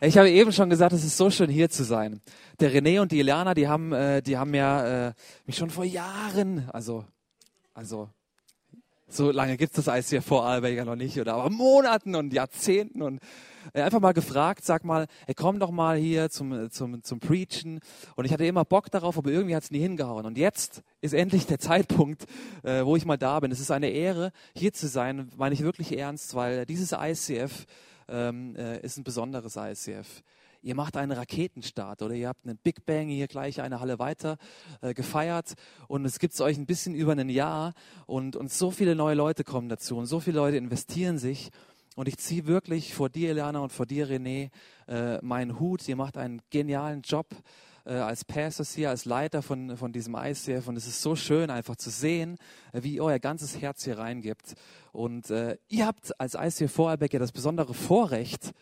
Ich habe eben schon gesagt, es ist so schön hier zu sein. Der René und die Iliana, die haben, äh, die haben ja äh, mich schon vor Jahren, also, also so lange gibt es das Eis hier vor Arlberger noch nicht, oder aber Monaten und Jahrzehnten und äh, einfach mal gefragt, sag mal, ey, komm doch mal hier zum, zum, zum Preachen. Und ich hatte immer Bock darauf, aber irgendwie hat es nie hingehauen. Und jetzt ist endlich der Zeitpunkt, äh, wo ich mal da bin. Es ist eine Ehre, hier zu sein, meine ich wirklich ernst, weil dieses ICF ähm, äh, ist ein besonderes ICF. Ihr macht einen Raketenstart oder? Ihr habt einen Big Bang hier gleich eine Halle weiter äh, gefeiert. Und es gibt es euch ein bisschen über ein Jahr. Und, und so viele neue Leute kommen dazu. Und so viele Leute investieren sich. Und ich ziehe wirklich vor dir, Eliana, und vor dir, René, äh, meinen Hut. Ihr macht einen genialen Job äh, als Pastors hier, als Leiter von, von diesem ICF. Und es ist so schön, einfach zu sehen, äh, wie ihr euer ganzes Herz hier reingibt. Und äh, ihr habt als ICF Vorarlberg ja das besondere Vorrecht,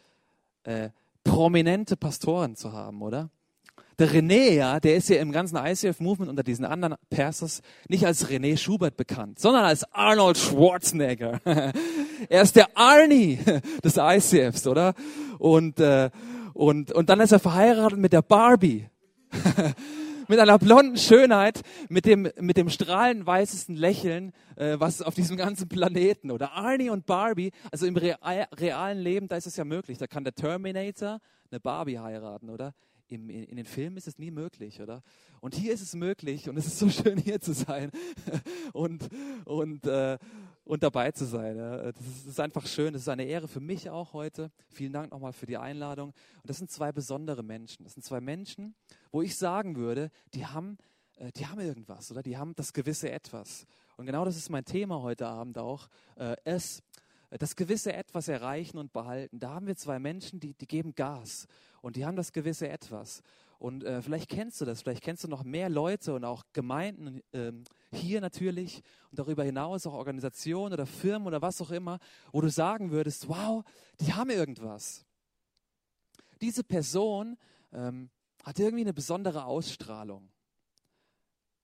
äh, prominente Pastoren zu haben, oder? Der René, ja, der ist ja im ganzen ICF-Movement unter diesen anderen Pastors nicht als René Schubert bekannt, sondern als Arnold Schwarzenegger. er ist der Arnie des ICFs, oder? Und, äh, und, und dann ist er verheiratet mit der Barbie. mit einer blonden Schönheit, mit dem, mit dem strahlend weißesten Lächeln, äh, was auf diesem ganzen Planeten. Oder Arnie und Barbie, also im real, realen Leben, da ist es ja möglich. Da kann der Terminator eine Barbie heiraten, oder? Im, in, in, den Filmen ist es nie möglich, oder? Und hier ist es möglich und es ist so schön, hier zu sein und, und, äh, und dabei zu sein. Ist, das, ist, einfach schön, das ist eine Ehre für mich auch heute. Vielen Dank nochmal für die Einladung. Und das sind zwei besondere Menschen. Das sind zwei Menschen, wo ich sagen würde, die haben, äh, die haben irgendwas, oder? Die haben das gewisse Etwas. Und genau das ist mein Thema heute Abend auch. Äh, es das gewisse Etwas erreichen und behalten. Da haben wir zwei Menschen, die, die geben Gas und die haben das gewisse Etwas. Und äh, vielleicht kennst du das, vielleicht kennst du noch mehr Leute und auch Gemeinden äh, hier natürlich und darüber hinaus auch Organisationen oder Firmen oder was auch immer, wo du sagen würdest, wow, die haben irgendwas. Diese Person ähm, hat irgendwie eine besondere Ausstrahlung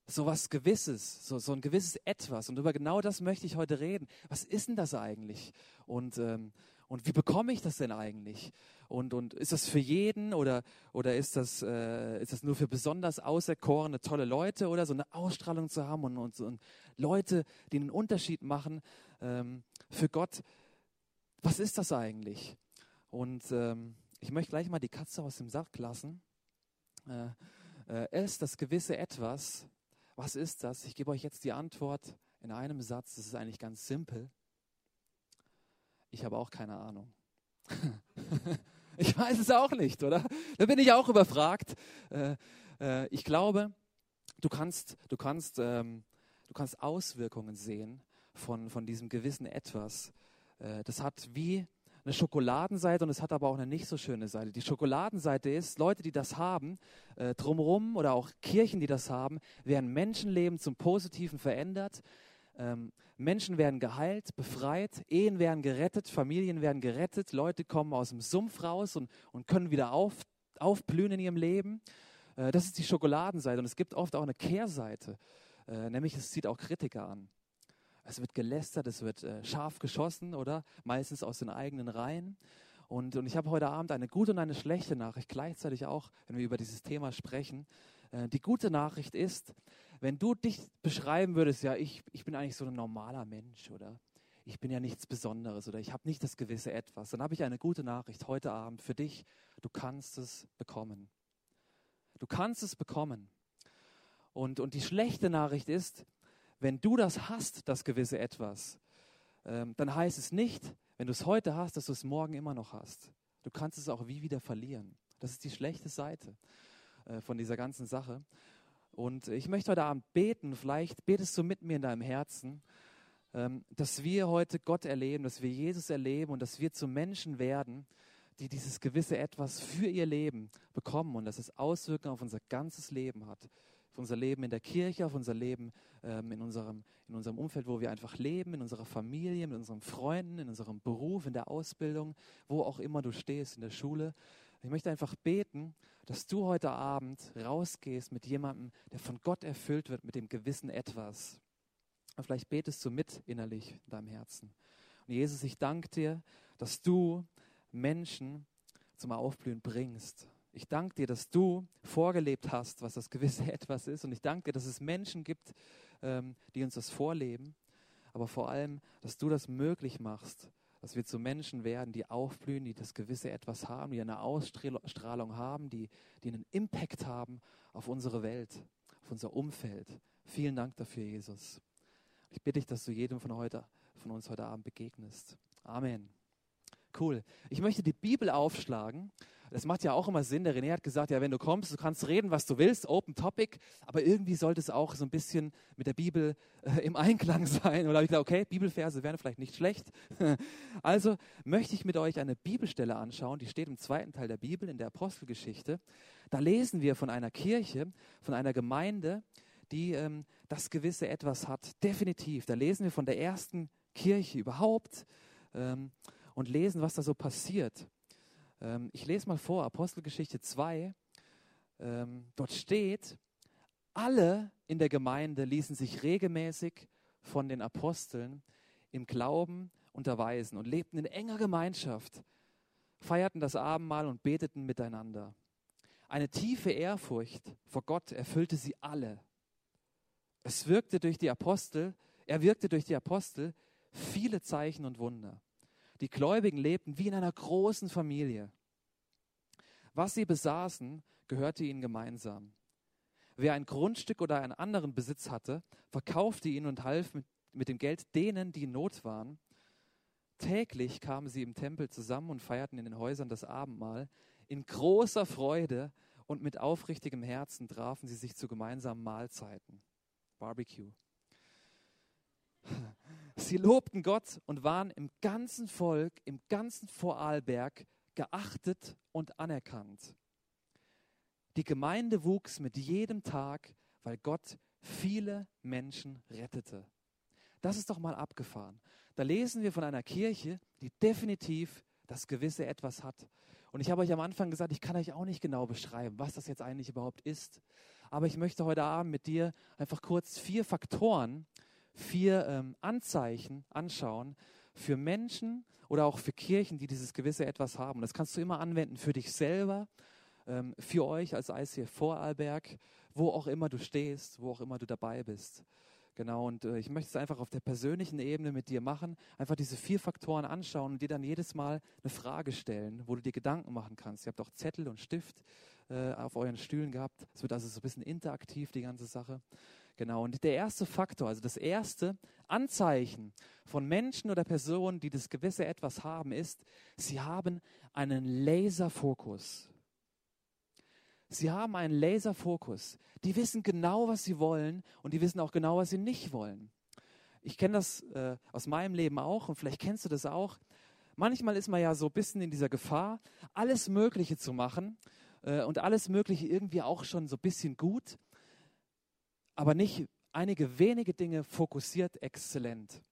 so was Gewisses, so, so ein gewisses Etwas. Und über genau das möchte ich heute reden. Was ist denn das eigentlich? Und, ähm, und wie bekomme ich das denn eigentlich? Und, und ist das für jeden oder, oder ist, das, äh, ist das nur für besonders auserkorene, tolle Leute oder so eine Ausstrahlung zu haben und, und, und Leute, die einen Unterschied machen ähm, für Gott? Was ist das eigentlich? Und ähm, ich möchte gleich mal die Katze aus dem Sack lassen. Äh, äh, ist das gewisse Etwas, was ist das? Ich gebe euch jetzt die Antwort in einem Satz. Das ist eigentlich ganz simpel. Ich habe auch keine Ahnung. ich weiß es auch nicht, oder? Da bin ich auch überfragt. Äh, äh, ich glaube, du kannst, du kannst, ähm, du kannst Auswirkungen sehen von, von diesem gewissen Etwas. Äh, das hat wie eine Schokoladenseite und es hat aber auch eine nicht so schöne Seite. Die Schokoladenseite ist, Leute, die das haben, äh, drumherum oder auch Kirchen, die das haben, werden Menschenleben zum Positiven verändert. Ähm, Menschen werden geheilt, befreit, Ehen werden gerettet, Familien werden gerettet, Leute kommen aus dem Sumpf raus und, und können wieder auf, aufblühen in ihrem Leben. Äh, das ist die Schokoladenseite und es gibt oft auch eine Kehrseite, äh, nämlich es zieht auch Kritiker an. Es wird gelästert, es wird äh, scharf geschossen, oder? Meistens aus den eigenen Reihen. Und, und ich habe heute Abend eine gute und eine schlechte Nachricht gleichzeitig auch, wenn wir über dieses Thema sprechen. Äh, die gute Nachricht ist, wenn du dich beschreiben würdest, ja, ich, ich bin eigentlich so ein normaler Mensch, oder? Ich bin ja nichts Besonderes oder ich habe nicht das gewisse Etwas, dann habe ich eine gute Nachricht heute Abend für dich. Du kannst es bekommen. Du kannst es bekommen. Und, und die schlechte Nachricht ist, wenn du das hast, das gewisse Etwas, ähm, dann heißt es nicht, wenn du es heute hast, dass du es morgen immer noch hast. Du kannst es auch wie wieder verlieren. Das ist die schlechte Seite äh, von dieser ganzen Sache. Und ich möchte heute Abend beten, vielleicht betest du mit mir in deinem Herzen, ähm, dass wir heute Gott erleben, dass wir Jesus erleben und dass wir zu Menschen werden, die dieses gewisse Etwas für ihr Leben bekommen und dass es Auswirkungen auf unser ganzes Leben hat auf unser Leben in der Kirche, auf unser Leben ähm, in, unserem, in unserem Umfeld, wo wir einfach leben, in unserer Familie, mit unseren Freunden, in unserem Beruf, in der Ausbildung, wo auch immer du stehst, in der Schule. Ich möchte einfach beten, dass du heute Abend rausgehst mit jemandem, der von Gott erfüllt wird, mit dem gewissen Etwas. Und vielleicht betest du mit innerlich in deinem Herzen. Und Jesus, ich danke dir, dass du Menschen zum Aufblühen bringst. Ich danke dir, dass du vorgelebt hast, was das gewisse Etwas ist. Und ich danke dir, dass es Menschen gibt, ähm, die uns das vorleben. Aber vor allem, dass du das möglich machst, dass wir zu Menschen werden, die aufblühen, die das gewisse Etwas haben, die eine Ausstrahlung haben, die, die einen Impact haben auf unsere Welt, auf unser Umfeld. Vielen Dank dafür, Jesus. Ich bitte dich, dass du jedem von, heute, von uns heute Abend begegnest. Amen. Cool. Ich möchte die Bibel aufschlagen. Das macht ja auch immer Sinn. Der René hat gesagt, ja, wenn du kommst, du kannst reden, was du willst, Open Topic, aber irgendwie sollte es auch so ein bisschen mit der Bibel äh, im Einklang sein. Oder habe ich gesagt, okay, Bibelverse wären vielleicht nicht schlecht. also möchte ich mit euch eine Bibelstelle anschauen, die steht im zweiten Teil der Bibel, in der Apostelgeschichte. Da lesen wir von einer Kirche, von einer Gemeinde, die ähm, das gewisse Etwas hat. Definitiv. Da lesen wir von der ersten Kirche überhaupt ähm, und lesen, was da so passiert. Ähm, ich lese mal vor, Apostelgeschichte 2. Ähm, dort steht, alle in der Gemeinde ließen sich regelmäßig von den Aposteln im Glauben unterweisen und lebten in enger Gemeinschaft, feierten das Abendmahl und beteten miteinander. Eine tiefe Ehrfurcht vor Gott erfüllte sie alle. Es wirkte durch die Apostel, er wirkte durch die Apostel viele Zeichen und Wunder. Die Gläubigen lebten wie in einer großen Familie. Was sie besaßen, gehörte ihnen gemeinsam. Wer ein Grundstück oder einen anderen Besitz hatte, verkaufte ihn und half mit, mit dem Geld denen, die in Not waren. Täglich kamen sie im Tempel zusammen und feierten in den Häusern das Abendmahl. In großer Freude und mit aufrichtigem Herzen trafen sie sich zu gemeinsamen Mahlzeiten. Barbecue. Sie lobten Gott und waren im ganzen Volk, im ganzen Vorarlberg geachtet und anerkannt. Die Gemeinde wuchs mit jedem Tag, weil Gott viele Menschen rettete. Das ist doch mal abgefahren. Da lesen wir von einer Kirche, die definitiv das gewisse Etwas hat. Und ich habe euch am Anfang gesagt, ich kann euch auch nicht genau beschreiben, was das jetzt eigentlich überhaupt ist. Aber ich möchte heute Abend mit dir einfach kurz vier Faktoren vier ähm, Anzeichen anschauen für Menschen oder auch für Kirchen, die dieses gewisse Etwas haben. Das kannst du immer anwenden für dich selber, ähm, für euch als ICF Vorarlberg, wo auch immer du stehst, wo auch immer du dabei bist. Genau, und äh, ich möchte es einfach auf der persönlichen Ebene mit dir machen, einfach diese vier Faktoren anschauen und dir dann jedes Mal eine Frage stellen, wo du dir Gedanken machen kannst. Ihr habt auch Zettel und Stift äh, auf euren Stühlen gehabt. Es wird also so ein bisschen interaktiv, die ganze Sache. Genau, und der erste Faktor, also das erste Anzeichen von Menschen oder Personen, die das gewisse Etwas haben, ist, sie haben einen Laserfokus. Sie haben einen Laserfokus. Die wissen genau, was sie wollen und die wissen auch genau, was sie nicht wollen. Ich kenne das äh, aus meinem Leben auch und vielleicht kennst du das auch. Manchmal ist man ja so ein bisschen in dieser Gefahr, alles Mögliche zu machen äh, und alles Mögliche irgendwie auch schon so ein bisschen gut aber nicht einige wenige Dinge fokussiert exzellent.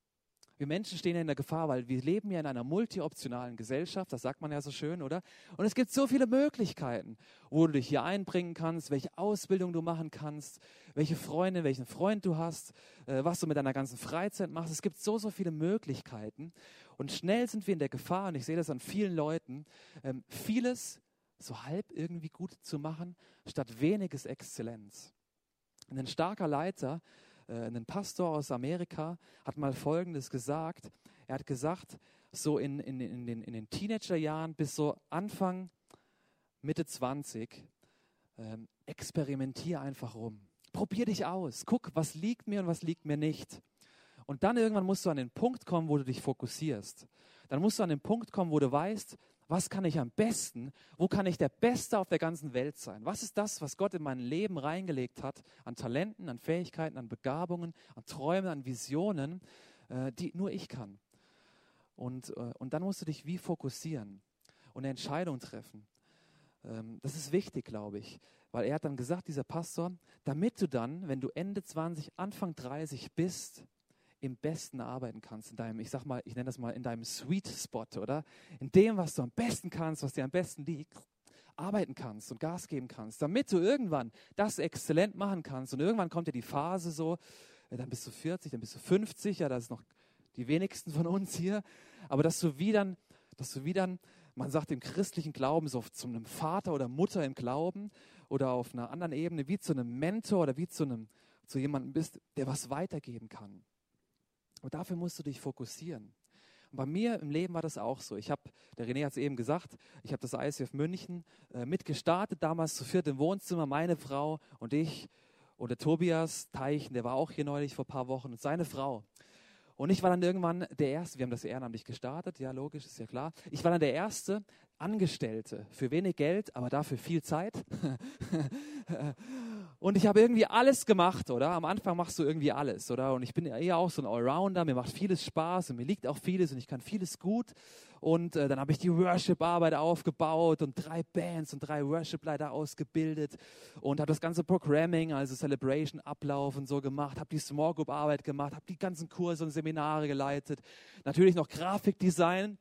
Wir Menschen stehen ja in der Gefahr, weil wir leben ja in einer multioptionalen Gesellschaft, das sagt man ja so schön, oder? Und es gibt so viele Möglichkeiten, wo du dich hier einbringen kannst, welche Ausbildung du machen kannst, welche Freunde, welchen Freund du hast, äh, was du mit deiner ganzen Freizeit machst. Es gibt so, so viele Möglichkeiten. Und schnell sind wir in der Gefahr, und ich sehe das an vielen Leuten, ähm, vieles so halb irgendwie gut zu machen, statt weniges Exzellenz. Ein starker Leiter, äh, ein Pastor aus Amerika, hat mal Folgendes gesagt. Er hat gesagt, so in, in, in, den, in den Teenagerjahren bis so Anfang, Mitte 20, ähm, experimentier einfach rum. Probier dich aus. Guck, was liegt mir und was liegt mir nicht. Und dann irgendwann musst du an den Punkt kommen, wo du dich fokussierst. Dann musst du an den Punkt kommen, wo du weißt, was kann ich am besten? Wo kann ich der Beste auf der ganzen Welt sein? Was ist das, was Gott in mein Leben reingelegt hat an Talenten, an Fähigkeiten, an Begabungen, an Träumen, an Visionen, äh, die nur ich kann? Und, äh, und dann musst du dich wie fokussieren und eine Entscheidung treffen. Ähm, das ist wichtig, glaube ich, weil er hat dann gesagt, dieser Pastor, damit du dann, wenn du Ende 20, Anfang 30 bist, im Besten arbeiten kannst, in deinem, ich sag mal, ich nenne das mal in deinem Sweet Spot, oder? In dem, was du am besten kannst, was dir am besten liegt, arbeiten kannst und Gas geben kannst, damit du irgendwann das exzellent machen kannst. Und irgendwann kommt ja die Phase so, dann bist du 40, dann bist du 50, ja, das ist noch die wenigsten von uns hier, aber dass du wieder, dass du wieder man sagt im christlichen Glauben so zu einem Vater oder Mutter im Glauben oder auf einer anderen Ebene wie zu einem Mentor oder wie zu einem zu jemandem bist, der was weitergeben kann. Aber dafür musst du dich fokussieren. Und bei mir im Leben war das auch so. Ich habe, der René hat es eben gesagt, ich habe das ICF München äh, mitgestartet, damals zu viert im Wohnzimmer, meine Frau und ich und der Tobias Teichen, der war auch hier neulich vor ein paar Wochen und seine Frau. Und ich war dann irgendwann der Erste, wir haben das ehrenamtlich gestartet, ja logisch, ist ja klar. Ich war dann der Erste Angestellte für wenig Geld, aber dafür viel Zeit. und ich habe irgendwie alles gemacht, oder? Am Anfang machst du irgendwie alles, oder? Und ich bin eher auch so ein Allrounder, mir macht vieles Spaß und mir liegt auch vieles und ich kann vieles gut. Und äh, dann habe ich die Worship-Arbeit aufgebaut und drei Bands und drei Worship-Leiter ausgebildet und habe das ganze Programming, also Celebration, Ablauf und so gemacht, habe die Small Group-Arbeit gemacht, habe die ganzen Kurse und Seminare geleitet. Natürlich noch Grafikdesign,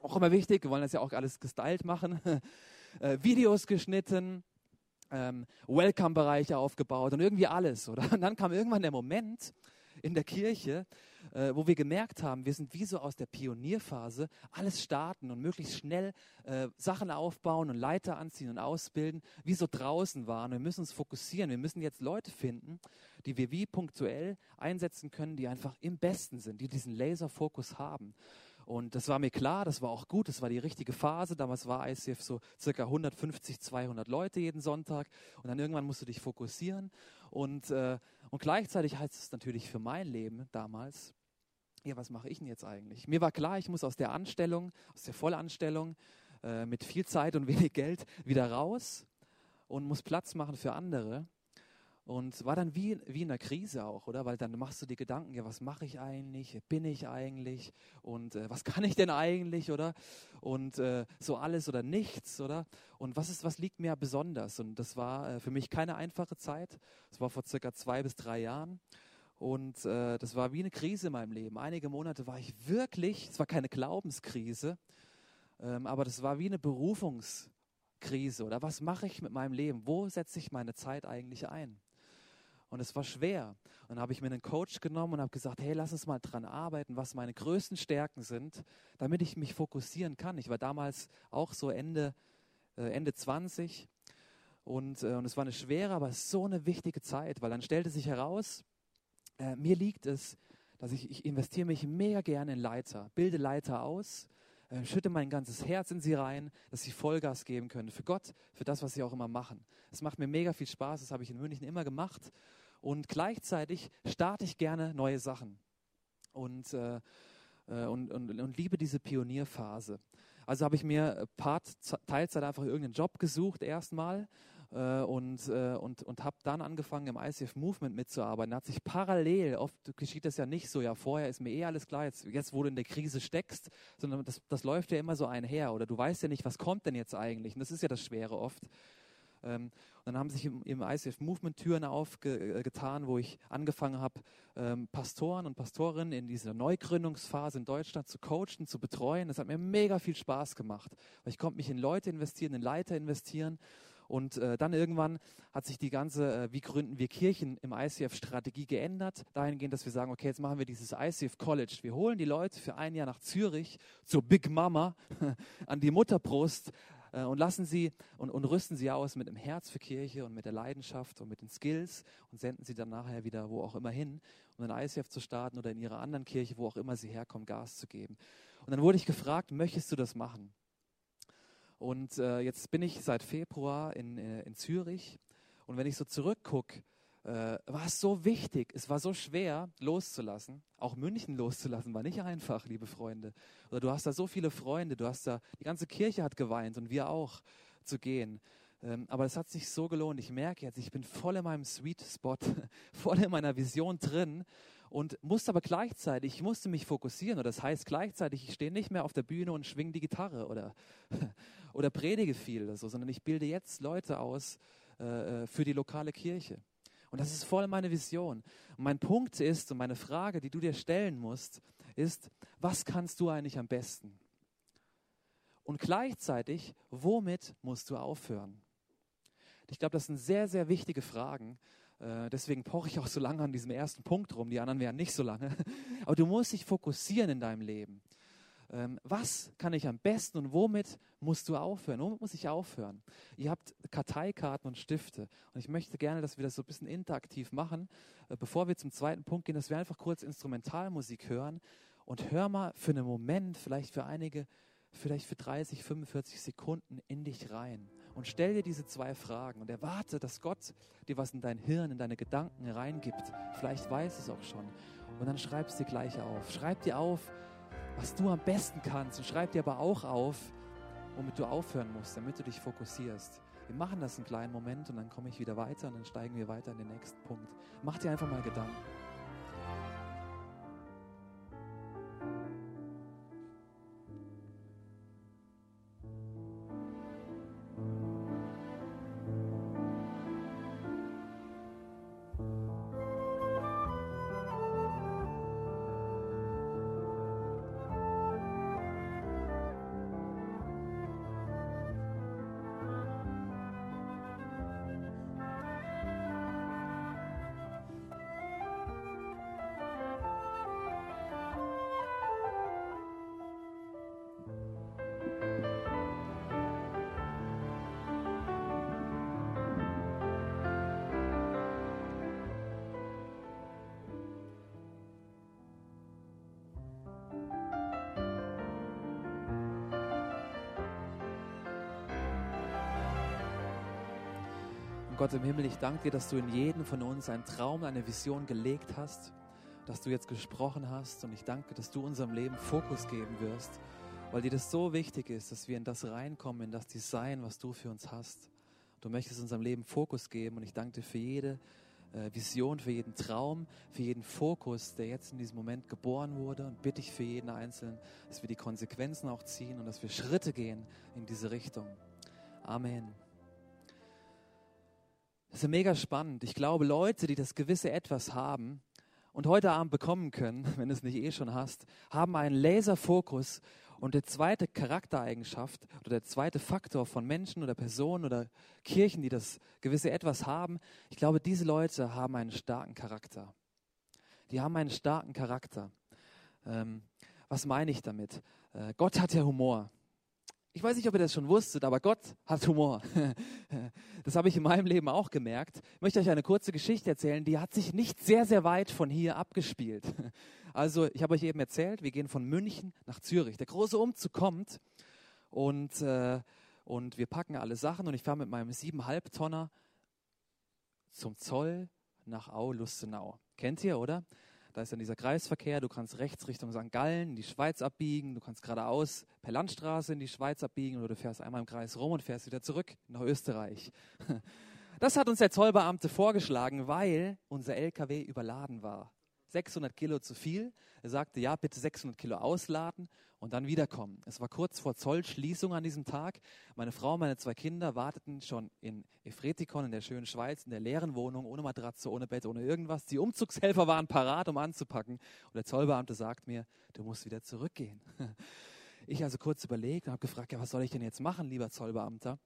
auch immer wichtig, wir wollen das ja auch alles gestylt machen. äh, Videos geschnitten, ähm, Welcome-Bereiche aufgebaut und irgendwie alles, oder? Und dann kam irgendwann der Moment, in der Kirche, äh, wo wir gemerkt haben, wir sind wie so aus der Pionierphase, alles starten und möglichst schnell äh, Sachen aufbauen und Leiter anziehen und ausbilden, wie so draußen waren. Wir müssen uns fokussieren. Wir müssen jetzt Leute finden, die wir wie punktuell einsetzen können, die einfach im Besten sind, die diesen Laserfokus haben. Und das war mir klar, das war auch gut, das war die richtige Phase. Damals war ICF so circa 150, 200 Leute jeden Sonntag. Und dann irgendwann musst du dich fokussieren. Und, äh, und gleichzeitig heißt es natürlich für mein Leben damals, ja, was mache ich denn jetzt eigentlich? Mir war klar, ich muss aus der Anstellung, aus der Vollanstellung äh, mit viel Zeit und wenig Geld wieder raus und muss Platz machen für andere. Und war dann wie, wie in einer Krise auch, oder? Weil dann machst du dir Gedanken, ja, was mache ich eigentlich? Bin ich eigentlich? Und äh, was kann ich denn eigentlich, oder? Und äh, so alles oder nichts, oder? Und was ist, was liegt mir besonders? Und das war äh, für mich keine einfache Zeit. Das war vor circa zwei bis drei Jahren. Und äh, das war wie eine Krise in meinem Leben. Einige Monate war ich wirklich, es war keine Glaubenskrise, ähm, aber das war wie eine Berufungskrise. Oder was mache ich mit meinem Leben? Wo setze ich meine Zeit eigentlich ein? Und es war schwer. Und dann habe ich mir einen Coach genommen und habe gesagt, hey, lass uns mal dran arbeiten, was meine größten Stärken sind, damit ich mich fokussieren kann. Ich war damals auch so Ende, äh, Ende 20 und, äh, und es war eine schwere, aber so eine wichtige Zeit, weil dann stellte sich heraus, äh, mir liegt es, dass ich, ich investiere mich mega gerne in Leiter, bilde Leiter aus, äh, schütte mein ganzes Herz in sie rein, dass sie Vollgas geben können für Gott, für das, was sie auch immer machen. Es macht mir mega viel Spaß, das habe ich in München immer gemacht und gleichzeitig starte ich gerne neue Sachen und, äh, äh und, und, und liebe diese Pionierphase. Also habe ich mir Part Teilzeit einfach irgendeinen Job gesucht erstmal äh, und, äh, und, und habe dann angefangen im ICF Movement mitzuarbeiten. Hat sich parallel, oft geschieht das ja nicht so, ja vorher ist mir eh alles klar, jetzt, jetzt wo du in der Krise steckst, sondern das, das läuft ja immer so einher oder du weißt ja nicht, was kommt denn jetzt eigentlich und das ist ja das Schwere oft. Ähm, und dann haben sich im, im ICF Movement Türen aufgetan, wo ich angefangen habe, ähm, Pastoren und Pastorinnen in dieser Neugründungsphase in Deutschland zu coachen, zu betreuen. Das hat mir mega viel Spaß gemacht, weil ich konnte mich in Leute investieren, in Leiter investieren. Und äh, dann irgendwann hat sich die ganze, äh, wie gründen wir Kirchen im ICF-Strategie geändert, dahingehend, dass wir sagen, okay, jetzt machen wir dieses ICF College. Wir holen die Leute für ein Jahr nach Zürich zur Big Mama an die Mutterbrust äh, und lassen sie und, und rüsten sie aus mit dem Herz für Kirche und mit der Leidenschaft und mit den Skills und senden sie dann nachher wieder wo auch immer hin, um ein ICF zu starten oder in ihrer anderen Kirche, wo auch immer sie herkommen, Gas zu geben. Und dann wurde ich gefragt, möchtest du das machen? Und äh, jetzt bin ich seit Februar in, äh, in Zürich und wenn ich so zurückgucke, äh, war es so wichtig, es war so schwer loszulassen. Auch München loszulassen war nicht einfach, liebe Freunde. Oder du hast da so viele Freunde, du hast da, die ganze Kirche hat geweint und wir auch zu gehen. Ähm, aber es hat sich so gelohnt. Ich merke jetzt, ich bin voll in meinem Sweet Spot, voll in meiner Vision drin und musste aber gleichzeitig, ich musste mich fokussieren. Und das heißt gleichzeitig, ich stehe nicht mehr auf der Bühne und schwinge die Gitarre oder, oder predige viel oder so, sondern ich bilde jetzt Leute aus äh, äh für die lokale Kirche. Und das ist voll meine Vision. Und mein Punkt ist und meine Frage, die du dir stellen musst, ist, was kannst du eigentlich am besten? Und gleichzeitig, womit musst du aufhören? Ich glaube, das sind sehr, sehr wichtige Fragen. Äh, deswegen poche ich auch so lange an diesem ersten Punkt rum. Die anderen wären nicht so lange. Aber du musst dich fokussieren in deinem Leben. Ähm, was kann ich am besten und womit musst du aufhören? Womit muss ich aufhören? Ihr habt Karteikarten und Stifte und ich möchte gerne, dass wir das so ein bisschen interaktiv machen. Äh, bevor wir zum zweiten Punkt gehen, dass wir einfach kurz Instrumentalmusik hören und hör mal für einen Moment, vielleicht für einige, vielleicht für 30, 45 Sekunden in dich rein und stell dir diese zwei Fragen und erwarte, dass Gott dir was in dein Hirn, in deine Gedanken reingibt. Vielleicht weiß es auch schon. Und dann schreib es dir gleich auf. Schreib dir auf, was du am besten kannst und schreib dir aber auch auf, womit du aufhören musst, damit du dich fokussierst. Wir machen das einen kleinen Moment und dann komme ich wieder weiter und dann steigen wir weiter in den nächsten Punkt. Mach dir einfach mal Gedanken. Gott im Himmel, ich danke dir, dass du in jedem von uns einen Traum, eine Vision gelegt hast, dass du jetzt gesprochen hast und ich danke, dass du unserem Leben Fokus geben wirst, weil dir das so wichtig ist, dass wir in das reinkommen, in das Design, was du für uns hast. Du möchtest unserem Leben Fokus geben und ich danke dir für jede äh, Vision, für jeden Traum, für jeden Fokus, der jetzt in diesem Moment geboren wurde und bitte ich für jeden Einzelnen, dass wir die Konsequenzen auch ziehen und dass wir Schritte gehen in diese Richtung. Amen. Das ist mega spannend. Ich glaube, Leute, die das gewisse Etwas haben und heute Abend bekommen können, wenn du es nicht eh schon hast, haben einen Laserfokus. Und der zweite Charaktereigenschaft oder der zweite Faktor von Menschen oder Personen oder Kirchen, die das gewisse Etwas haben, ich glaube, diese Leute haben einen starken Charakter. Die haben einen starken Charakter. Ähm, was meine ich damit? Äh, Gott hat ja Humor. Ich weiß nicht, ob ihr das schon wusstet, aber Gott hat Humor. Das habe ich in meinem Leben auch gemerkt. Ich möchte euch eine kurze Geschichte erzählen, die hat sich nicht sehr, sehr weit von hier abgespielt. Also, ich habe euch eben erzählt, wir gehen von München nach Zürich. Der große Umzug kommt und, äh, und wir packen alle Sachen und ich fahre mit meinem 7,5 Tonner zum Zoll nach Au-Lustenau. Kennt ihr, oder? Da ist dann dieser Kreisverkehr, du kannst rechts Richtung St. Gallen in die Schweiz abbiegen, du kannst geradeaus per Landstraße in die Schweiz abbiegen oder du fährst einmal im Kreis rum und fährst wieder zurück nach Österreich. Das hat uns der Zollbeamte vorgeschlagen, weil unser LKW überladen war. 600 Kilo zu viel. Er sagte, ja, bitte 600 Kilo ausladen und dann wiederkommen. Es war kurz vor Zollschließung an diesem Tag. Meine Frau und meine zwei Kinder warteten schon in Efretikon in der schönen Schweiz, in der leeren Wohnung, ohne Matratze, ohne Bett, ohne irgendwas. Die Umzugshelfer waren parat, um anzupacken. Und der Zollbeamte sagt mir, du musst wieder zurückgehen. Ich also kurz überlegt und habe gefragt, ja, was soll ich denn jetzt machen, lieber Zollbeamter?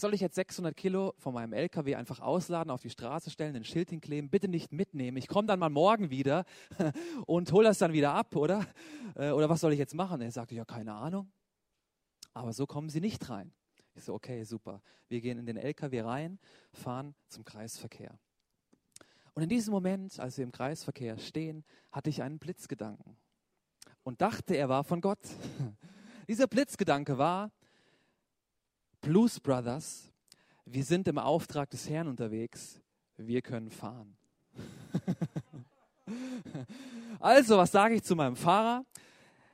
Soll ich jetzt 600 Kilo von meinem LKW einfach ausladen, auf die Straße stellen, ein Schild hinkleben, bitte nicht mitnehmen. Ich komme dann mal morgen wieder und hole das dann wieder ab, oder? Äh, oder was soll ich jetzt machen? Er sagte, ja, keine Ahnung. Aber so kommen Sie nicht rein. Ich so, okay, super. Wir gehen in den LKW rein, fahren zum Kreisverkehr. Und in diesem Moment, als wir im Kreisverkehr stehen, hatte ich einen Blitzgedanken und dachte, er war von Gott. Dieser Blitzgedanke war, Blues Brothers, wir sind im Auftrag des Herrn unterwegs, wir können fahren. also, was sage ich zu meinem Fahrer?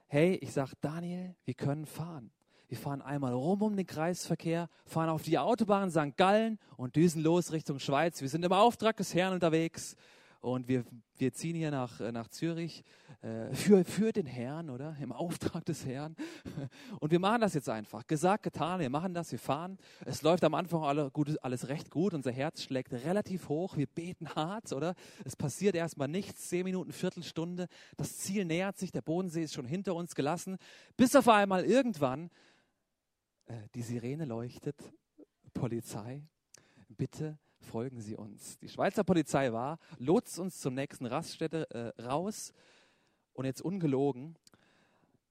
Hey, ich sage, Daniel, wir können fahren. Wir fahren einmal rum um den Kreisverkehr, fahren auf die Autobahn St. Gallen und düsen los Richtung Schweiz. Wir sind im Auftrag des Herrn unterwegs und wir, wir ziehen hier nach, äh, nach Zürich äh, für, für den Herrn, oder? Im Auftrag des Herrn. Und wir machen das jetzt einfach. Gesagt, getan, wir machen das, wir fahren. Es läuft am Anfang alle gut, alles recht gut. Unser Herz schlägt relativ hoch. Wir beten hart, oder? Es passiert erstmal nichts. Zehn Minuten, Viertelstunde. Das Ziel nähert sich. Der Bodensee ist schon hinter uns gelassen. Bis auf einmal irgendwann äh, die Sirene leuchtet. Polizei. Bitte folgen Sie uns. Die Schweizer Polizei war, lotst uns zur nächsten Raststätte äh, raus und jetzt ungelogen,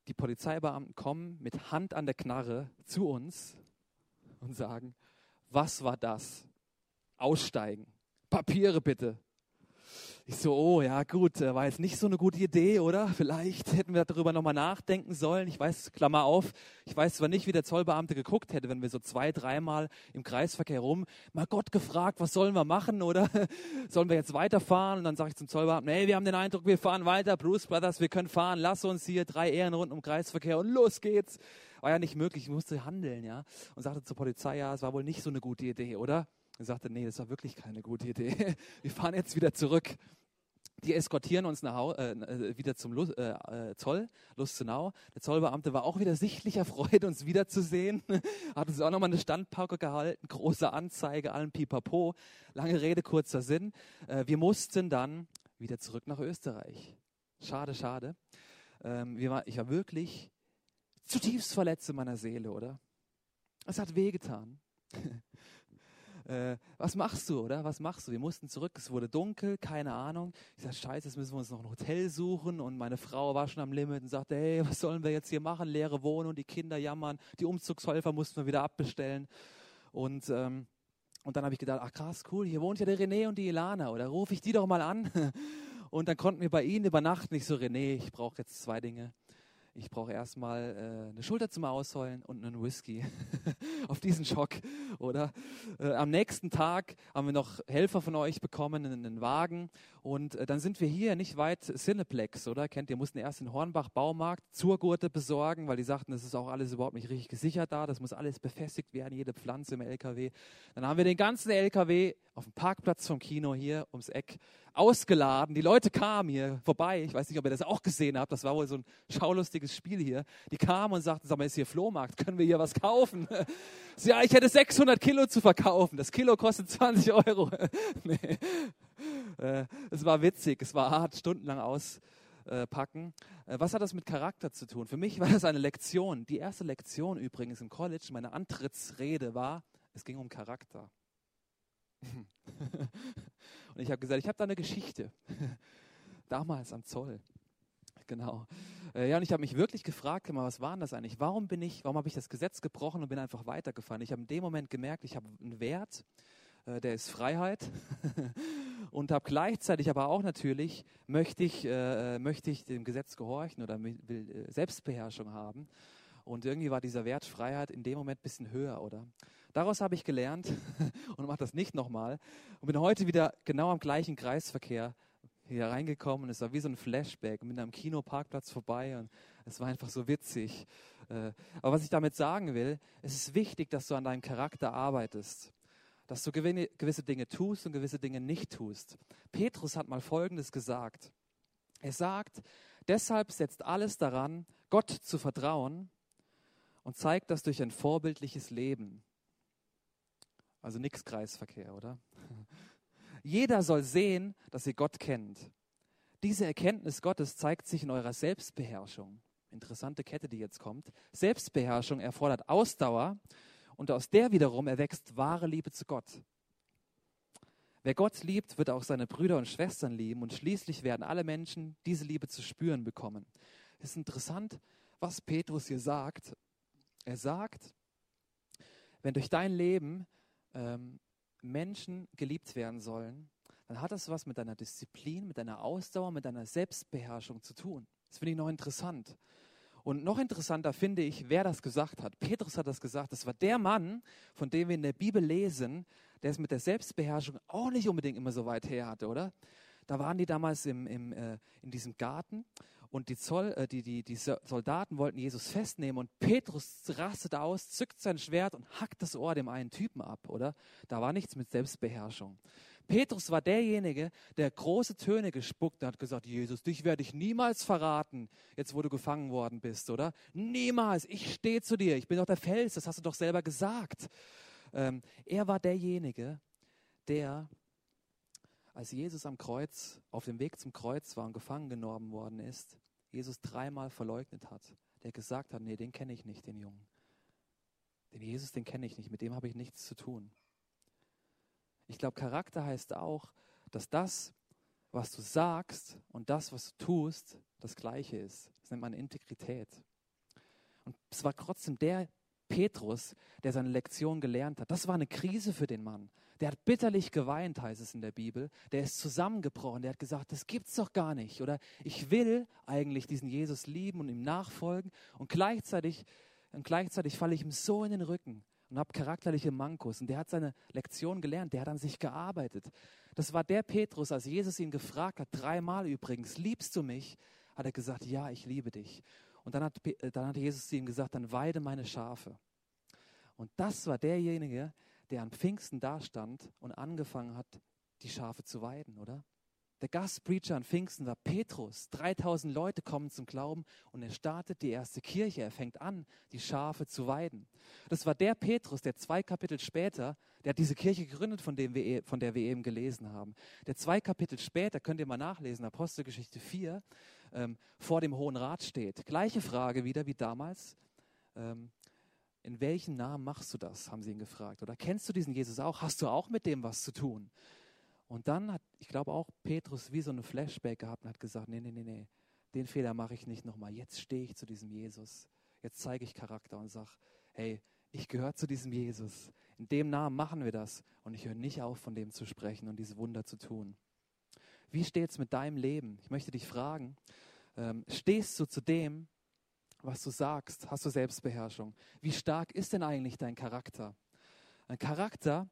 die Polizeibeamten kommen mit Hand an der Knarre zu uns und sagen, was war das? Aussteigen. Papiere bitte. Ich so, oh ja gut, war jetzt nicht so eine gute Idee, oder? Vielleicht hätten wir darüber nochmal nachdenken sollen. Ich weiß, Klammer auf, ich weiß zwar nicht, wie der Zollbeamte geguckt hätte, wenn wir so zwei, dreimal im Kreisverkehr rum, mal Gott gefragt, was sollen wir machen, oder? Sollen wir jetzt weiterfahren? Und dann sage ich zum Zollbeamten, hey, wir haben den Eindruck, wir fahren weiter, Bruce Brothers, wir können fahren, lass uns hier drei Ehrenrunden im Kreisverkehr und los geht's. War ja nicht möglich, ich musste handeln, ja. Und sagte zur Polizei, ja, es war wohl nicht so eine gute Idee, oder? Er sagte, nee, das war wirklich keine gute Idee. Wir fahren jetzt wieder zurück. Die eskortieren uns nach, äh, äh, wieder zum Lu äh, äh, Zoll, Lustenau. Der Zollbeamte war auch wieder sichtlich erfreut, uns wiederzusehen. Hat uns auch nochmal eine Standpauke gehalten, große Anzeige, allen Pipapo. Lange Rede, kurzer Sinn. Äh, wir mussten dann wieder zurück nach Österreich. Schade, schade. Ähm, war, ich war wirklich zutiefst verletzt in meiner Seele, oder? Es hat wehgetan. äh, was machst du, oder? Was machst du? Wir mussten zurück, es wurde dunkel, keine Ahnung. Ich sagte, scheiße, jetzt müssen wir uns noch ein Hotel suchen. Und meine Frau war schon am Limit und sagte, hey, was sollen wir jetzt hier machen? Leere Wohnung, die Kinder jammern, die Umzugshelfer mussten wir wieder abbestellen. Und, ähm, und dann habe ich gedacht, ach krass, cool, hier wohnt ja der René und die Ilana, oder rufe ich die doch mal an. Und dann konnten wir bei ihnen übernachten. Ich so, René, ich brauche jetzt zwei Dinge ich brauche erstmal äh, eine Schulter zum Ausheulen und einen Whisky. Auf diesen Schock, oder? Äh, am nächsten Tag haben wir noch Helfer von euch bekommen, einen, Wagen. Und äh, dann sind wir hier nicht weit Cineplex, oder? Kennt ihr, mussten erst den Hornbach Baumarkt Zurgurte besorgen, weil die sagten, das ist auch alles überhaupt nicht richtig gesichert da. Das muss alles befestigt werden, jede Pflanze im LKW. Dann haben wir den ganzen LKW auf dem Parkplatz vom Kino hier ums Eck ausgeladen. Die Leute kamen hier vorbei. Ich weiß nicht, ob ihr das auch gesehen habt. Das war wohl so ein schaulustiges Spiel hier. Die kamen und sagten, sag mal, ist hier Flohmarkt? Können wir hier was kaufen? ja, ich hätte 600 Kilo zu verkaufen. Das Kilo kostet 20 Euro. nee. Äh, es war witzig. Es war hart, stundenlang auspacken. Äh, was hat das mit Charakter zu tun? Für mich war das eine Lektion. Die erste Lektion übrigens im College, meine Antrittsrede war, es ging um Charakter. und ich habe gesagt, ich habe da eine Geschichte. Damals am Zoll. Genau. Äh, ja, und ich habe mich wirklich gefragt, was war denn das eigentlich? Warum bin ich, warum habe ich das Gesetz gebrochen und bin einfach weitergefahren? Ich habe in dem Moment gemerkt, ich habe einen Wert, äh, der ist Freiheit und habe gleichzeitig aber auch natürlich möchte ich äh, möchte ich dem Gesetz gehorchen oder will Selbstbeherrschung haben und irgendwie war dieser Wert Freiheit in dem Moment ein bisschen höher, oder? Daraus habe ich gelernt und mache das nicht nochmal und bin heute wieder genau am gleichen Kreisverkehr hier reingekommen und es war wie so ein Flashback mit einem Kinoparkplatz vorbei und es war einfach so witzig. Äh, aber was ich damit sagen will, es ist wichtig, dass du an deinem Charakter arbeitest, dass du gewisse Dinge tust und gewisse Dinge nicht tust. Petrus hat mal Folgendes gesagt. Er sagt, deshalb setzt alles daran, Gott zu vertrauen und zeigt das durch ein vorbildliches Leben. Also nix Kreisverkehr, oder? Jeder soll sehen, dass ihr Gott kennt. Diese Erkenntnis Gottes zeigt sich in eurer Selbstbeherrschung. Interessante Kette, die jetzt kommt. Selbstbeherrschung erfordert Ausdauer und aus der wiederum erwächst wahre Liebe zu Gott. Wer Gott liebt, wird auch seine Brüder und Schwestern lieben und schließlich werden alle Menschen diese Liebe zu spüren bekommen. Es ist interessant, was Petrus hier sagt. Er sagt, wenn durch dein Leben ähm, Menschen geliebt werden sollen, dann hat das was mit deiner Disziplin, mit deiner Ausdauer, mit deiner Selbstbeherrschung zu tun. Das finde ich noch interessant. Und noch interessanter finde ich, wer das gesagt hat. Petrus hat das gesagt. Das war der Mann, von dem wir in der Bibel lesen, der es mit der Selbstbeherrschung auch nicht unbedingt immer so weit her hatte, oder? Da waren die damals im, im, äh, in diesem Garten und die, Zoll, äh, die, die, die Soldaten wollten Jesus festnehmen und Petrus rastet aus, zückt sein Schwert und hackt das Ohr dem einen Typen ab, oder? Da war nichts mit Selbstbeherrschung. Petrus war derjenige, der große Töne gespuckt hat, gesagt, Jesus, dich werde ich niemals verraten, jetzt wo du gefangen worden bist, oder? Niemals, ich stehe zu dir, ich bin doch der Fels, das hast du doch selber gesagt. Ähm, er war derjenige, der als Jesus am Kreuz, auf dem Weg zum Kreuz war und gefangen genommen worden ist, Jesus dreimal verleugnet hat, der gesagt hat, nee, den kenne ich nicht, den Jungen. Den Jesus, den kenne ich nicht, mit dem habe ich nichts zu tun. Ich glaube, Charakter heißt auch, dass das, was du sagst und das, was du tust, das gleiche ist. Das nennt man Integrität. Und es war trotzdem der Petrus, der seine Lektion gelernt hat. Das war eine Krise für den Mann. Der hat bitterlich geweint, heißt es in der Bibel. Der ist zusammengebrochen. Der hat gesagt, das gibt's doch gar nicht. Oder ich will eigentlich diesen Jesus lieben und ihm nachfolgen. Und gleichzeitig, und gleichzeitig falle ich ihm so in den Rücken und habe charakterliche Mankos. Und der hat seine Lektion gelernt. Der hat an sich gearbeitet. Das war der Petrus, als Jesus ihn gefragt hat, dreimal übrigens, liebst du mich? Hat er gesagt, ja, ich liebe dich. Und dann hat, äh, dann hat Jesus zu ihm gesagt, dann weide meine Schafe. Und das war derjenige, der an Pfingsten dastand und angefangen hat, die Schafe zu weiden, oder? Der Gastpreacher an Pfingsten war Petrus. 3000 Leute kommen zum Glauben und er startet die erste Kirche. Er fängt an, die Schafe zu weiden. Das war der Petrus, der zwei Kapitel später, der hat diese Kirche gegründet, von, dem wir, e, von der wir eben gelesen haben. Der zwei Kapitel später, könnt ihr mal nachlesen, Apostelgeschichte 4, ähm, vor dem Hohen Rat steht. Gleiche Frage wieder wie damals. Ähm, in welchem Namen machst du das, haben sie ihn gefragt. Oder kennst du diesen Jesus auch? Hast du auch mit dem was zu tun? Und dann hat, ich glaube auch Petrus wie so eine Flashback gehabt und hat gesagt, nee, nee, nee, nee, den Fehler mache ich nicht nochmal. Jetzt stehe ich zu diesem Jesus. Jetzt zeige ich Charakter und sage, hey, ich gehöre zu diesem Jesus. In dem Namen machen wir das. Und ich höre nicht auf, von dem zu sprechen und diese Wunder zu tun. Wie steht es mit deinem Leben? Ich möchte dich fragen, ähm, stehst du zu dem, was du sagst? Hast du Selbstbeherrschung? Wie stark ist denn eigentlich dein Charakter? Ein Charakter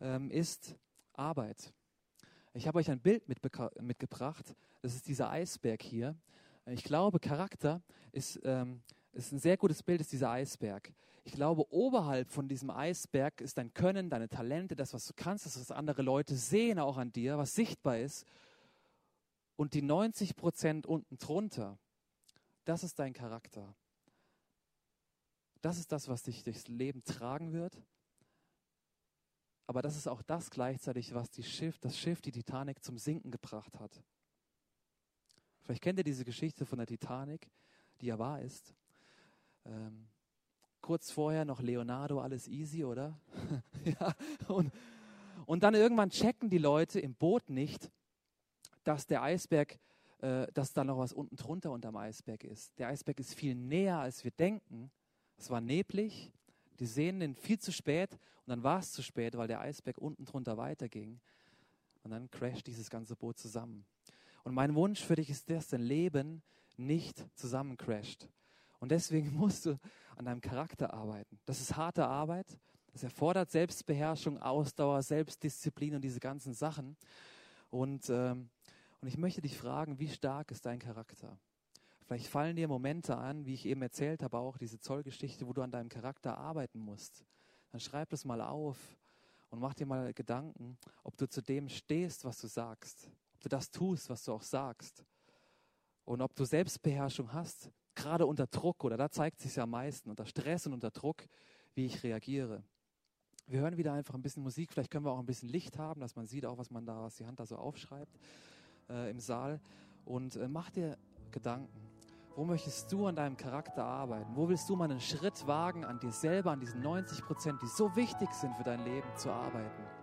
ähm, ist Arbeit. Ich habe euch ein Bild mitgebracht. Das ist dieser Eisberg hier. Ich glaube, Charakter ist, ähm, ist ein sehr gutes Bild, ist dieser Eisberg. Ich glaube, oberhalb von diesem Eisberg ist dein Können, deine Talente, das, was du kannst, das, was andere Leute sehen auch an dir, was sichtbar ist. Und die 90 Prozent unten drunter, das ist dein Charakter. Das ist das, was dich durchs Leben tragen wird aber das ist auch das gleichzeitig, was die Schiff, das Schiff, die Titanic, zum Sinken gebracht hat. Vielleicht kennt ihr diese Geschichte von der Titanic, die ja wahr ist. Ähm, kurz vorher noch Leonardo, alles easy, oder? ja, und, und dann irgendwann checken die Leute im Boot nicht, dass der Eisberg, äh, dass da noch was unten drunter unterm Eisberg ist. Der Eisberg ist viel näher, als wir denken. Es war neblig, die sehen ihn viel zu spät und dann war es zu spät, weil der Eisberg unten drunter weiterging. Und dann crasht dieses ganze Boot zusammen. Und mein Wunsch für dich ist, dass dein Leben nicht zusammencrasht. Und deswegen musst du an deinem Charakter arbeiten. Das ist harte Arbeit. Das erfordert Selbstbeherrschung, Ausdauer, Selbstdisziplin und diese ganzen Sachen. Und, ähm, und ich möchte dich fragen, wie stark ist dein Charakter? Vielleicht fallen dir Momente an, wie ich eben erzählt habe, auch diese Zollgeschichte, wo du an deinem Charakter arbeiten musst. Dann schreib das mal auf und mach dir mal Gedanken, ob du zu dem stehst, was du sagst. Ob du das tust, was du auch sagst. Und ob du Selbstbeherrschung hast, gerade unter Druck, oder da zeigt sich ja am meisten, unter Stress und unter Druck, wie ich reagiere. Wir hören wieder einfach ein bisschen Musik, vielleicht können wir auch ein bisschen Licht haben, dass man sieht auch, was man da, was die Hand da so aufschreibt äh, im Saal. Und äh, mach dir Gedanken. Wo möchtest du an deinem Charakter arbeiten? Wo willst du mal einen Schritt wagen, an dir selber, an diesen 90 Prozent, die so wichtig sind für dein Leben, zu arbeiten?